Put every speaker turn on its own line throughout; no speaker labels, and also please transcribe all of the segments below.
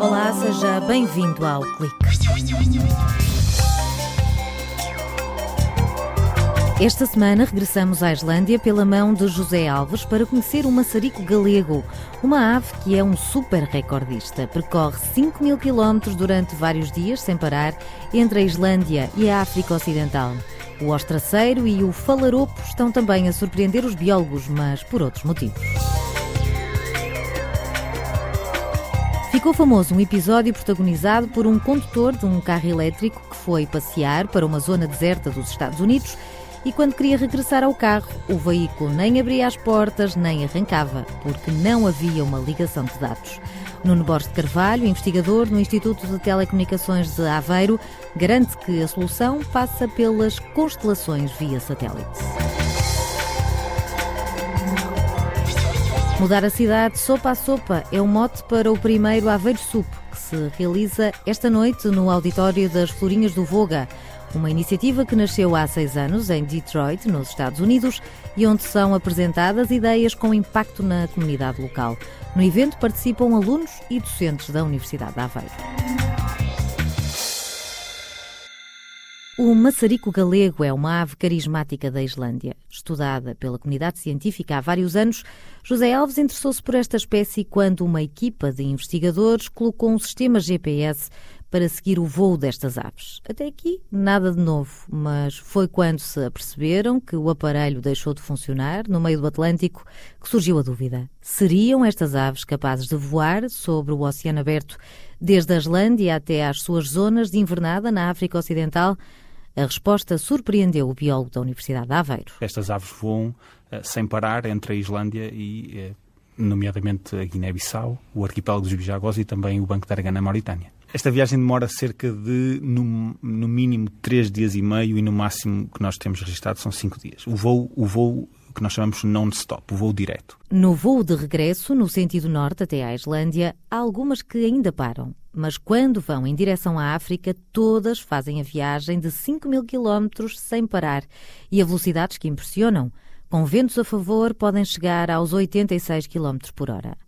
Olá, seja bem-vindo ao Clique. Esta semana regressamos à Islândia pela mão de José Alves para conhecer o maçarico galego, uma ave que é um super recordista. Percorre 5 mil quilómetros durante vários dias sem parar entre a Islândia e a África Ocidental. O ostraceiro e o falaropo estão também a surpreender os biólogos, mas por outros motivos. Ficou famoso um episódio protagonizado por um condutor de um carro elétrico que foi passear para uma zona deserta dos Estados Unidos e quando queria regressar ao carro, o veículo nem abria as portas nem arrancava, porque não havia uma ligação de dados. Nuno Borges de Carvalho, investigador no Instituto de Telecomunicações de Aveiro, garante que a solução passa pelas constelações via satélite. Mudar a cidade sopa a sopa é o mote para o primeiro Aveiro Sup, que se realiza esta noite no auditório das Florinhas do Voga. Uma iniciativa que nasceu há seis anos em Detroit, nos Estados Unidos, e onde são apresentadas ideias com impacto na comunidade local. No evento participam alunos e docentes da Universidade de Aveiro. Maçarico galego é uma ave carismática da Islândia. Estudada pela comunidade científica há vários anos, José Alves interessou-se por esta espécie quando uma equipa de investigadores colocou um sistema GPS para seguir o voo destas aves. Até aqui, nada de novo, mas foi quando se aperceberam que o aparelho deixou de funcionar no meio do Atlântico que surgiu a dúvida. Seriam estas aves capazes de voar sobre o oceano aberto, desde a Islândia até às suas zonas de invernada na África Ocidental? A resposta surpreendeu o biólogo da Universidade de Aveiro.
Estas aves voam uh, sem parar entre a Islândia e, uh, nomeadamente, a Guiné-Bissau, o arquipélago dos Bijagós e também o Banco de Aragã na Mauritânia. Esta viagem demora cerca de, no, no, mínimo, três dias e meio e no máximo que nós temos registrado são cinco dias. O voo, o voo que nós chamamos non-stop, o voo direto.
No voo de regresso, no sentido norte até à Islândia, há algumas que ainda param. Mas quando vão em direção à África, todas fazem a viagem de 5 mil quilómetros sem parar e a velocidades que impressionam. Com ventos a favor, podem chegar aos 86 km por hora.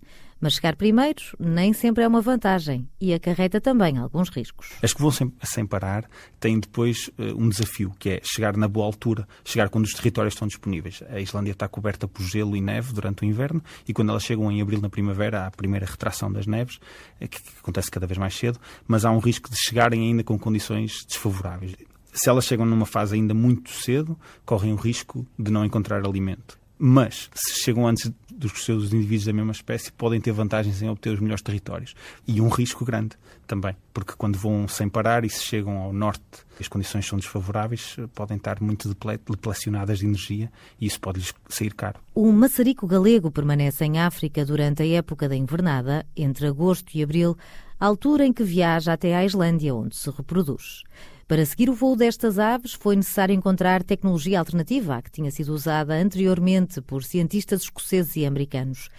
Mas chegar primeiro nem sempre é uma vantagem e acarreta também alguns riscos.
As que vão sem, sem parar têm depois uh, um desafio, que é chegar na boa altura, chegar quando os territórios estão disponíveis. A Islândia está coberta por gelo e neve durante o inverno e quando elas chegam em abril, na primavera, há a primeira retração das neves, eh, que, que acontece cada vez mais cedo, mas há um risco de chegarem ainda com condições desfavoráveis. Se elas chegam numa fase ainda muito cedo, correm o risco de não encontrar alimento. Mas, se chegam antes dos seus indivíduos da mesma espécie, podem ter vantagens em obter os melhores territórios. E um risco grande também, porque quando vão sem parar e se chegam ao norte as condições são desfavoráveis, podem estar muito deplecionadas de energia e isso pode-lhes sair caro.
O maçarico galego permanece em África durante a época da invernada, entre agosto e abril, altura em que viaja até à Islândia, onde se reproduz. Para seguir o voo destas aves, foi necessário encontrar tecnologia alternativa à que tinha sido usada anteriormente por cientistas escoceses e americanos.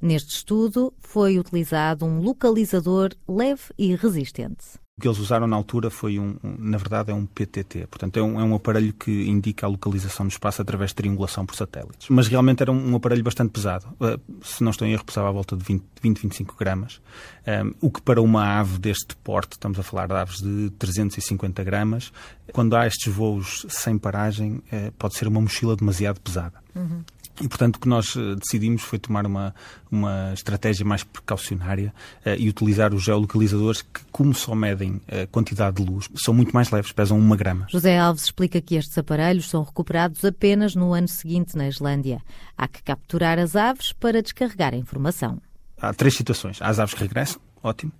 Neste estudo, foi utilizado um localizador leve e resistente.
O que eles usaram na altura foi, um, na verdade, é um PTT. Portanto, é um, é um, aparelho que indica a localização do espaço através de triangulação por satélites. Mas realmente era um, um aparelho bastante pesado. Uh, se não estou em erro, pesava à volta de 20, 20 25 gramas. Um, o que para uma ave deste porte, estamos a falar de aves de 350 gramas, quando há estes voos sem paragem, uh, pode ser uma mochila demasiado pesada. Uhum. E, portanto, o que nós eh, decidimos foi tomar uma, uma estratégia mais precaucionária uh, e utilizar os geolocalizadores que, como só medem a quantidade de luz, são muito mais leves, pesam uma grama.
José Alves explica que estes aparelhos são recuperados apenas no ano seguinte na Islândia. Há que capturar as aves para descarregar a informação.
Há três situações. Há as aves que regressam, ótimo.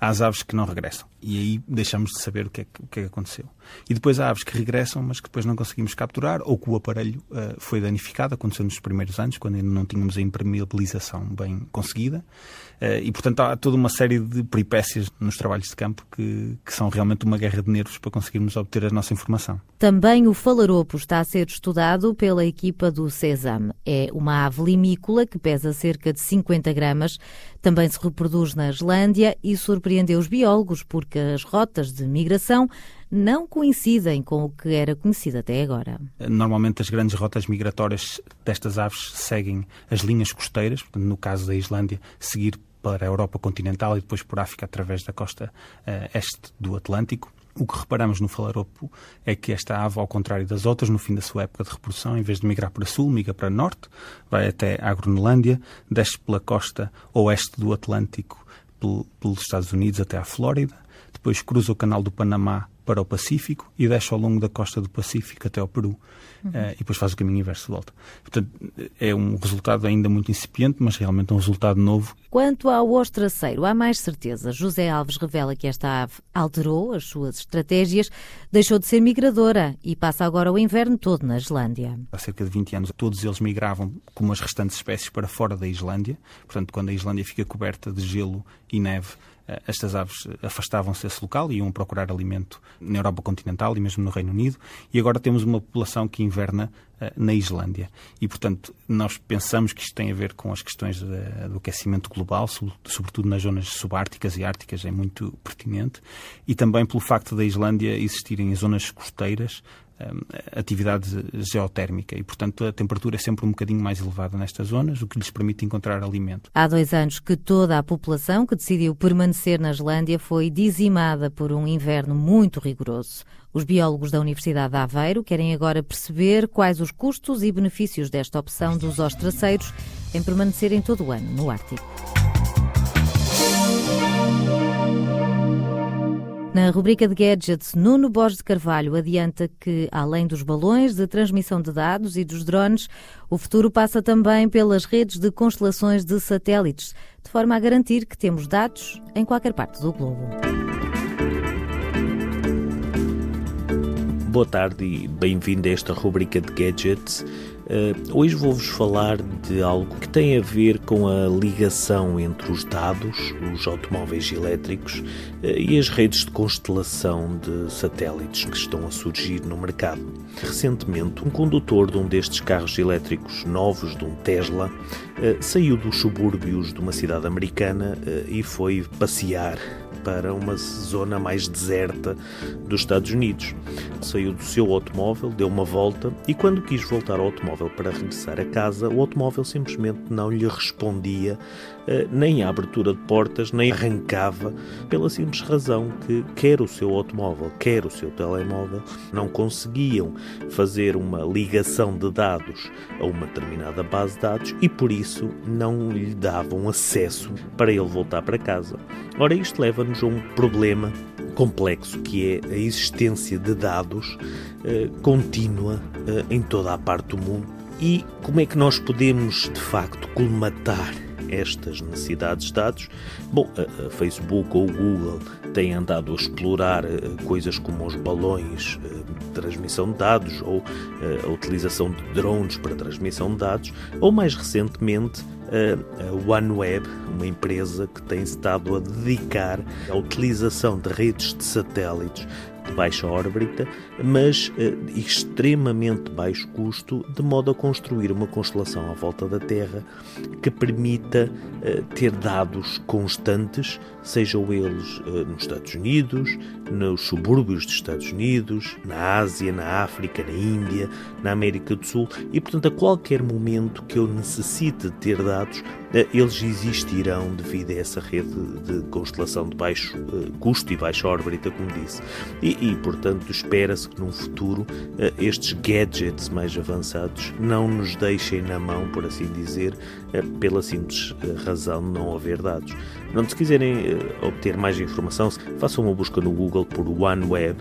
Há as aves que não regressam. E aí deixamos de saber o que, é que, o que é que aconteceu. E depois há aves que regressam, mas que depois não conseguimos capturar, ou que o aparelho uh, foi danificado, aconteceu nos primeiros anos, quando ainda não tínhamos a impermeabilização bem conseguida. Uh, e, portanto, há toda uma série de peripécias nos trabalhos de campo que, que são realmente uma guerra de nervos para conseguirmos obter a nossa informação.
Também o falaropo está a ser estudado pela equipa do CESAM. É uma ave limícola que pesa cerca de 50 gramas, também se reproduz na Islândia e surpreendeu os biólogos porque as rotas de migração não coincidem com o que era conhecido até agora.
Normalmente as grandes rotas migratórias destas aves seguem as linhas costeiras, portanto, no caso da Islândia, seguir para a Europa continental e depois por África através da costa uh, este do Atlântico. O que reparamos no falaropo é que esta ave, ao contrário das outras, no fim da sua época de reprodução, em vez de migrar para sul, migra para norte, vai até a Groenlândia, desce pela costa oeste do Atlântico pelos Estados Unidos até à Flórida, depois cruza o canal do Panamá para o Pacífico e desce ao longo da costa do Pacífico até ao Peru. Uhum. Uh, e depois faz o caminho inverso de volta. Portanto, é um resultado ainda muito incipiente, mas realmente um resultado novo.
Quanto ao ostraceiro, há mais certeza. José Alves revela que esta ave alterou as suas estratégias, deixou de ser migradora e passa agora o inverno todo na Islândia.
Há cerca de 20 anos, todos eles migravam, como as restantes espécies, para fora da Islândia. Portanto, quando a Islândia fica coberta de gelo e neve, eh, estas aves afastavam-se desse local e iam procurar alimento na Europa continental e mesmo no Reino Unido. E agora temos uma população que inverna uh, na Islândia. E, portanto, nós pensamos que isto tem a ver com as questões de, do aquecimento global, sobretudo nas zonas subárticas e árticas, é muito pertinente. E também pelo facto da Islândia existirem zonas costeiras atividade geotérmica e, portanto, a temperatura é sempre um bocadinho mais elevada nestas zonas, o que lhes permite encontrar alimento.
Há dois anos que toda a população que decidiu permanecer na Islândia foi dizimada por um inverno muito rigoroso. Os biólogos da Universidade de Aveiro querem agora perceber quais os custos e benefícios desta opção dos ostraceiros em permanecerem todo o ano no Ártico. Na rubrica de gadgets, Nuno Borges de Carvalho adianta que, além dos balões de transmissão de dados e dos drones, o futuro passa também pelas redes de constelações de satélites, de forma a garantir que temos dados em qualquer parte do globo.
Boa tarde e bem-vindo a esta rubrica de gadgets. Uh, hoje vou-vos falar de algo que tem a ver com a ligação entre os dados, os automóveis elétricos uh, e as redes de constelação de satélites que estão a surgir no mercado. Recentemente, um condutor de um destes carros elétricos novos, de um Tesla, uh, saiu dos subúrbios de uma cidade americana e foi passear para uma zona mais deserta dos Estados Unidos. Saiu do seu automóvel, deu uma volta e, quando quis voltar ao automóvel para regressar a casa, o automóvel simplesmente não lhe respondia eh, nem à abertura de portas, nem arrancava, pela simples razão que quer o seu automóvel, quer o seu telemóvel, não conseguiam fazer uma ligação de dados a uma determinada base de dados e por isso não lhe davam acesso para ele voltar para casa. Ora, isto leva-nos temos um problema complexo que é a existência de dados uh, contínua uh, em toda a parte do mundo e como é que nós podemos de facto colmatar estas necessidades de dados. Bom, a, Facebook ou o Google têm andado a explorar uh, coisas como os balões uh, de transmissão de dados ou uh, a utilização de drones para transmissão de dados, ou mais recentemente a OneWeb, uma empresa que tem estado a dedicar à utilização de redes de satélites baixa órbita, mas uh, extremamente baixo custo, de modo a construir uma constelação à volta da Terra que permita uh, ter dados constantes, sejam eles uh, nos Estados Unidos, nos subúrbios dos Estados Unidos, na Ásia, na África, na Índia, na América do Sul, e portanto a qualquer momento que eu necessite ter dados, eles existirão devido a essa rede de constelação de baixo custo e baixa órbita, como disse. E, e, portanto, espera-se que num futuro eh, estes gadgets mais avançados não nos deixem na mão, por assim dizer, eh, pela simples eh, razão de não haver dados. Não se quiserem obter mais informação, façam uma busca no Google por OneWeb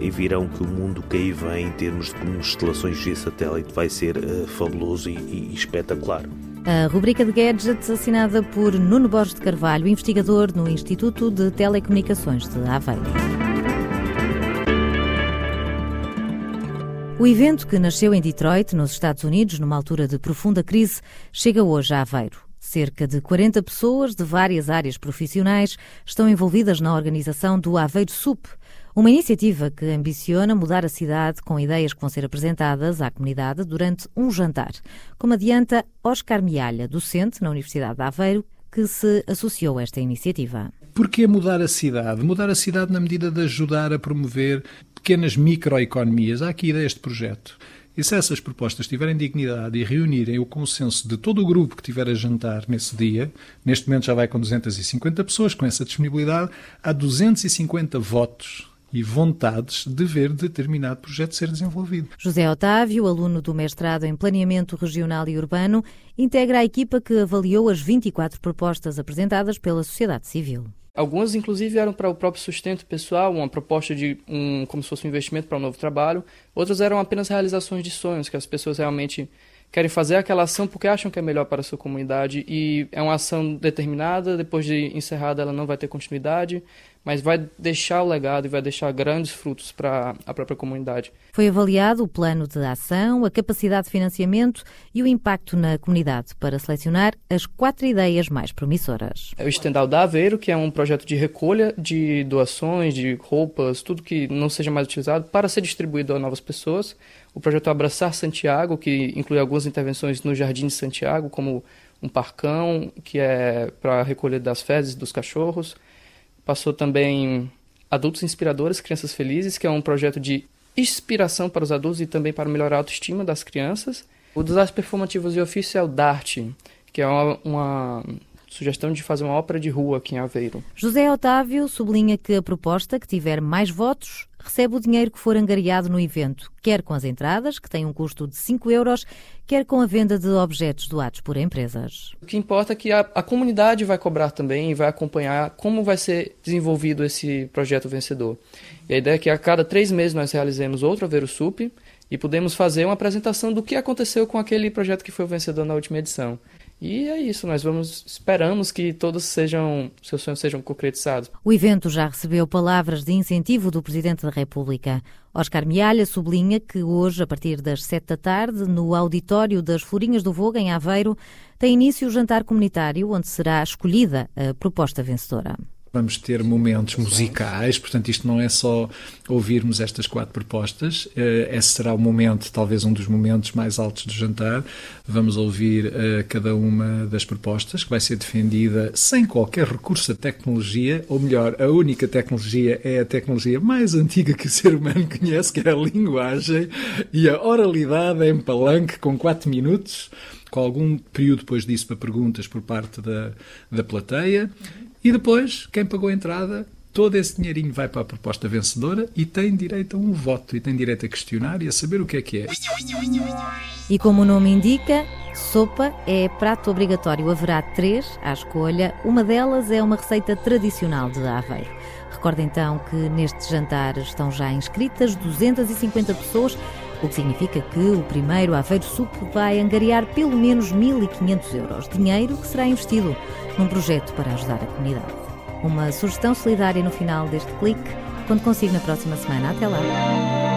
e virão que o mundo que aí vem em termos de constelações via satélite vai ser fabuloso e, e espetacular.
A rubrica de gadgets assinada por Nuno Borges de Carvalho, investigador no Instituto de Telecomunicações de Aveiro. O evento, que nasceu em Detroit, nos Estados Unidos, numa altura de profunda crise, chega hoje a Aveiro. Cerca de 40 pessoas de várias áreas profissionais estão envolvidas na organização do Aveiro SUP, uma iniciativa que ambiciona mudar a cidade com ideias que vão ser apresentadas à comunidade durante um jantar, como adianta Oscar Mialha, docente na Universidade de Aveiro, que se associou a esta iniciativa
Porquê mudar a cidade? Mudar a cidade na medida de ajudar a promover pequenas microeconomias. Há aqui ideias de projeto. E se essas propostas tiverem dignidade e reunirem o consenso de todo o grupo que tiver a jantar nesse dia, neste momento já vai com 250 pessoas, com essa disponibilidade, há 250 votos e vontades de ver determinado projeto ser desenvolvido.
José Otávio, aluno do mestrado em Planeamento Regional e Urbano, integra a equipa que avaliou as 24 propostas apresentadas pela sociedade civil.
Algumas, inclusive, eram para o próprio sustento pessoal, uma proposta de um, como se fosse um investimento para um novo trabalho. Outras eram apenas realizações de sonhos, que as pessoas realmente querem fazer aquela ação porque acham que é melhor para a sua comunidade e é uma ação determinada, depois de encerrada ela não vai ter continuidade, mas vai deixar o legado e vai deixar grandes frutos para a própria comunidade.
Foi avaliado o plano de ação, a capacidade de financiamento e o impacto na comunidade para selecionar as quatro ideias mais promissoras.
É o Estendal da Aveiro, que é um projeto de recolha de doações, de roupas, tudo que não seja mais utilizado para ser distribuído a novas pessoas. O projeto Abraçar Santiago, que inclui algumas intervenções no Jardim de Santiago, como um parcão, que é para a recolha das fezes dos cachorros Passou também Adultos Inspiradores, Crianças Felizes, que é um projeto de inspiração para os adultos e também para melhorar a autoestima das crianças. O das artes performativas e ofício é o DART, que é uma, uma sugestão de fazer uma ópera de rua aqui em Aveiro.
José Otávio sublinha que a proposta que tiver mais votos recebe o dinheiro que for angariado no evento, quer com as entradas, que têm um custo de 5 euros, quer com a venda de objetos doados por empresas.
O que importa é que a, a comunidade vai cobrar também e vai acompanhar como vai ser desenvolvido esse projeto vencedor. E a ideia é que a cada três meses nós realizemos outro Aveiro Sup e podemos fazer uma apresentação do que aconteceu com aquele projeto que foi o vencedor na última edição. E é isso, nós vamos esperamos que todos sejam seus sonhos sejam concretizados.
O evento já recebeu palavras de incentivo do Presidente da República. Oscar Mialha sublinha que hoje, a partir das sete da tarde, no auditório das Florinhas do Voga, em Aveiro, tem início o jantar comunitário, onde será escolhida a proposta vencedora.
Vamos ter momentos musicais, portanto, isto não é só ouvirmos estas quatro propostas. Eh, esse será o momento, talvez um dos momentos mais altos do jantar. Vamos ouvir uh, cada uma das propostas, que vai ser defendida sem qualquer recurso à tecnologia, ou melhor, a única tecnologia é a tecnologia mais antiga que o ser humano conhece, que é a linguagem, e a oralidade em palanque, com quatro minutos com algum período depois disso para perguntas por parte da, da plateia. E depois, quem pagou a entrada, todo esse dinheirinho vai para a proposta vencedora e tem direito a um voto, e tem direito a questionar e a saber o que é que é.
E como o nome indica, sopa é prato obrigatório. Haverá três à escolha. Uma delas é uma receita tradicional de Aveiro. Recorda então que neste jantar estão já inscritas 250 pessoas, o que significa que o primeiro Aveiro Sup vai angariar pelo menos 1.500 euros, dinheiro que será investido num projeto para ajudar a comunidade. Uma sugestão solidária no final deste clique. Quando consigo na próxima semana. Até lá!